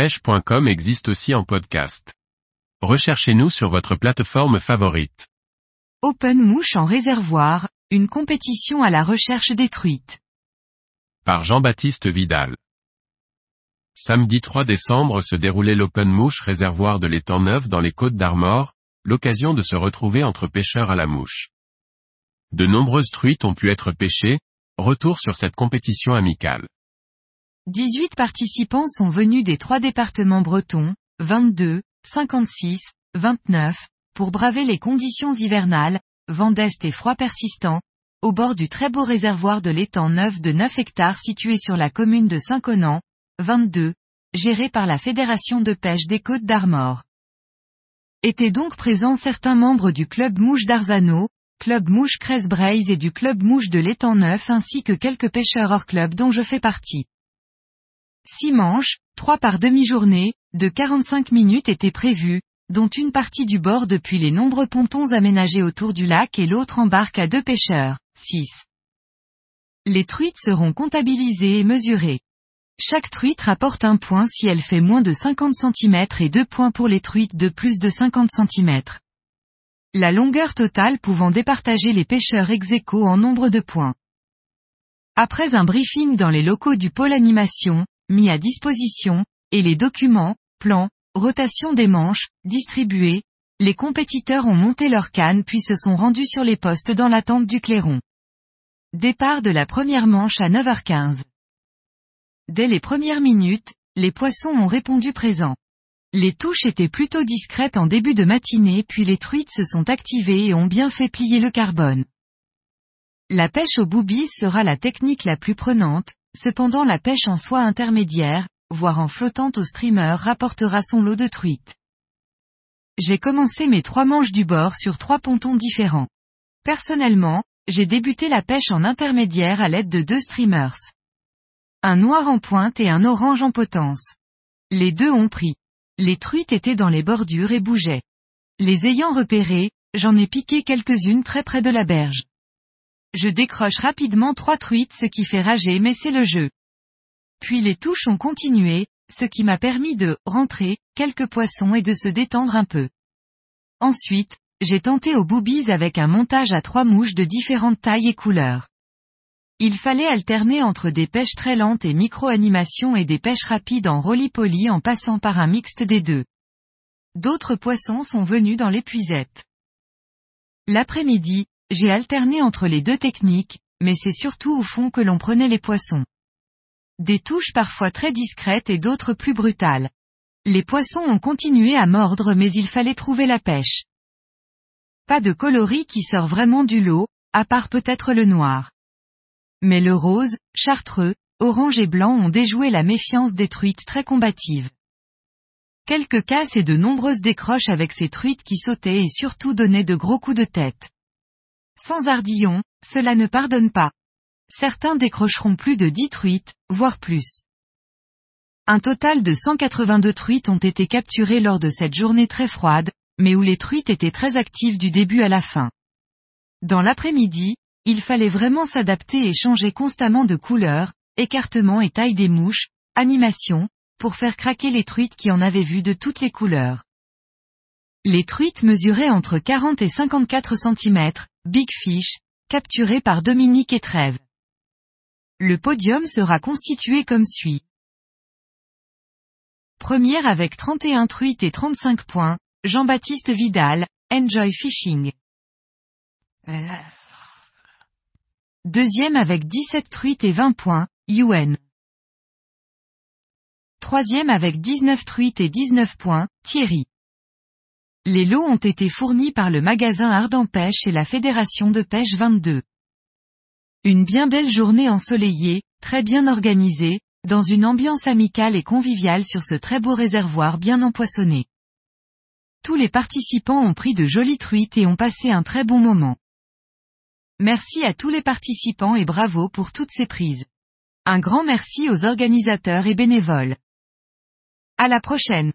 pêche.com existe aussi en podcast. Recherchez-nous sur votre plateforme favorite. Open Mouche en réservoir, une compétition à la recherche des truites. Par Jean-Baptiste Vidal. Samedi 3 décembre se déroulait l'Open Mouche réservoir de l'étang neuf dans les côtes d'Armor, l'occasion de se retrouver entre pêcheurs à la mouche. De nombreuses truites ont pu être pêchées, retour sur cette compétition amicale. 18 participants sont venus des trois départements bretons, 22, 56, 29, pour braver les conditions hivernales, vent d'est et froid persistant, au bord du très beau réservoir de l'étang neuf de 9 hectares situé sur la commune de Saint-Conan, 22, géré par la Fédération de pêche des Côtes d'Armor. Étaient donc présents certains membres du club Mouche d'Arzano, club Mouche Cresbraise et du club Mouche de l'étang neuf ainsi que quelques pêcheurs hors club dont je fais partie. Six manches, trois par demi-journée, de 45 minutes étaient prévues, dont une partie du bord depuis les nombreux pontons aménagés autour du lac et l'autre embarque à deux pêcheurs, 6. Les truites seront comptabilisées et mesurées. Chaque truite rapporte un point si elle fait moins de 50 cm et deux points pour les truites de plus de 50 cm. La longueur totale pouvant départager les pêcheurs ex en nombre de points. Après un briefing dans les locaux du pôle animation, mis à disposition, et les documents, plans, rotation des manches, distribués, les compétiteurs ont monté leur canne puis se sont rendus sur les postes dans l'attente du clairon. Départ de la première manche à 9h15. Dès les premières minutes, les poissons ont répondu présent. Les touches étaient plutôt discrètes en début de matinée puis les truites se sont activées et ont bien fait plier le carbone. La pêche au boobies sera la technique la plus prenante, cependant la pêche en soie intermédiaire, voire en flottante au streamer rapportera son lot de truites. J'ai commencé mes trois manches du bord sur trois pontons différents. Personnellement, j'ai débuté la pêche en intermédiaire à l'aide de deux streamers. Un noir en pointe et un orange en potence. Les deux ont pris. Les truites étaient dans les bordures et bougeaient. Les ayant repérées, j'en ai piqué quelques-unes très près de la berge. Je décroche rapidement trois truites ce qui fait rager mais c'est le jeu. Puis les touches ont continué, ce qui m'a permis de rentrer quelques poissons et de se détendre un peu. Ensuite, j'ai tenté aux boobies avec un montage à trois mouches de différentes tailles et couleurs. Il fallait alterner entre des pêches très lentes et micro-animations et des pêches rapides en roly-poly en passant par un mixte des deux. D'autres poissons sont venus dans l'épuisette. L'après-midi, j'ai alterné entre les deux techniques, mais c'est surtout au fond que l'on prenait les poissons. Des touches parfois très discrètes et d'autres plus brutales. Les poissons ont continué à mordre mais il fallait trouver la pêche. Pas de coloris qui sort vraiment du lot, à part peut-être le noir. Mais le rose, chartreux, orange et blanc ont déjoué la méfiance des truites très combatives. Quelques casses et de nombreuses décroches avec ces truites qui sautaient et surtout donnaient de gros coups de tête. Sans ardillon, cela ne pardonne pas certains décrocheront plus de 10 truites, voire plus. Un total de 182 truites ont été capturées lors de cette journée très froide, mais où les truites étaient très actives du début à la fin. Dans l'après-midi, il fallait vraiment s'adapter et changer constamment de couleur, écartement et taille des mouches, animation, pour faire craquer les truites qui en avaient vu de toutes les couleurs. Les truites mesuraient entre 40 et 54 cm, Big Fish, capturées par Dominique et Trèves. Le podium sera constitué comme suit. Première avec 31 truites et 35 points, Jean-Baptiste Vidal, Enjoy Fishing. Deuxième avec 17 truites et 20 points, Yuen. Troisième avec 19 truites et 19 points, Thierry. Les lots ont été fournis par le magasin Ardent Pêche et la Fédération de Pêche 22. Une bien belle journée ensoleillée, très bien organisée, dans une ambiance amicale et conviviale sur ce très beau réservoir bien empoissonné. Tous les participants ont pris de jolies truites et ont passé un très bon moment. Merci à tous les participants et bravo pour toutes ces prises. Un grand merci aux organisateurs et bénévoles. À la prochaine.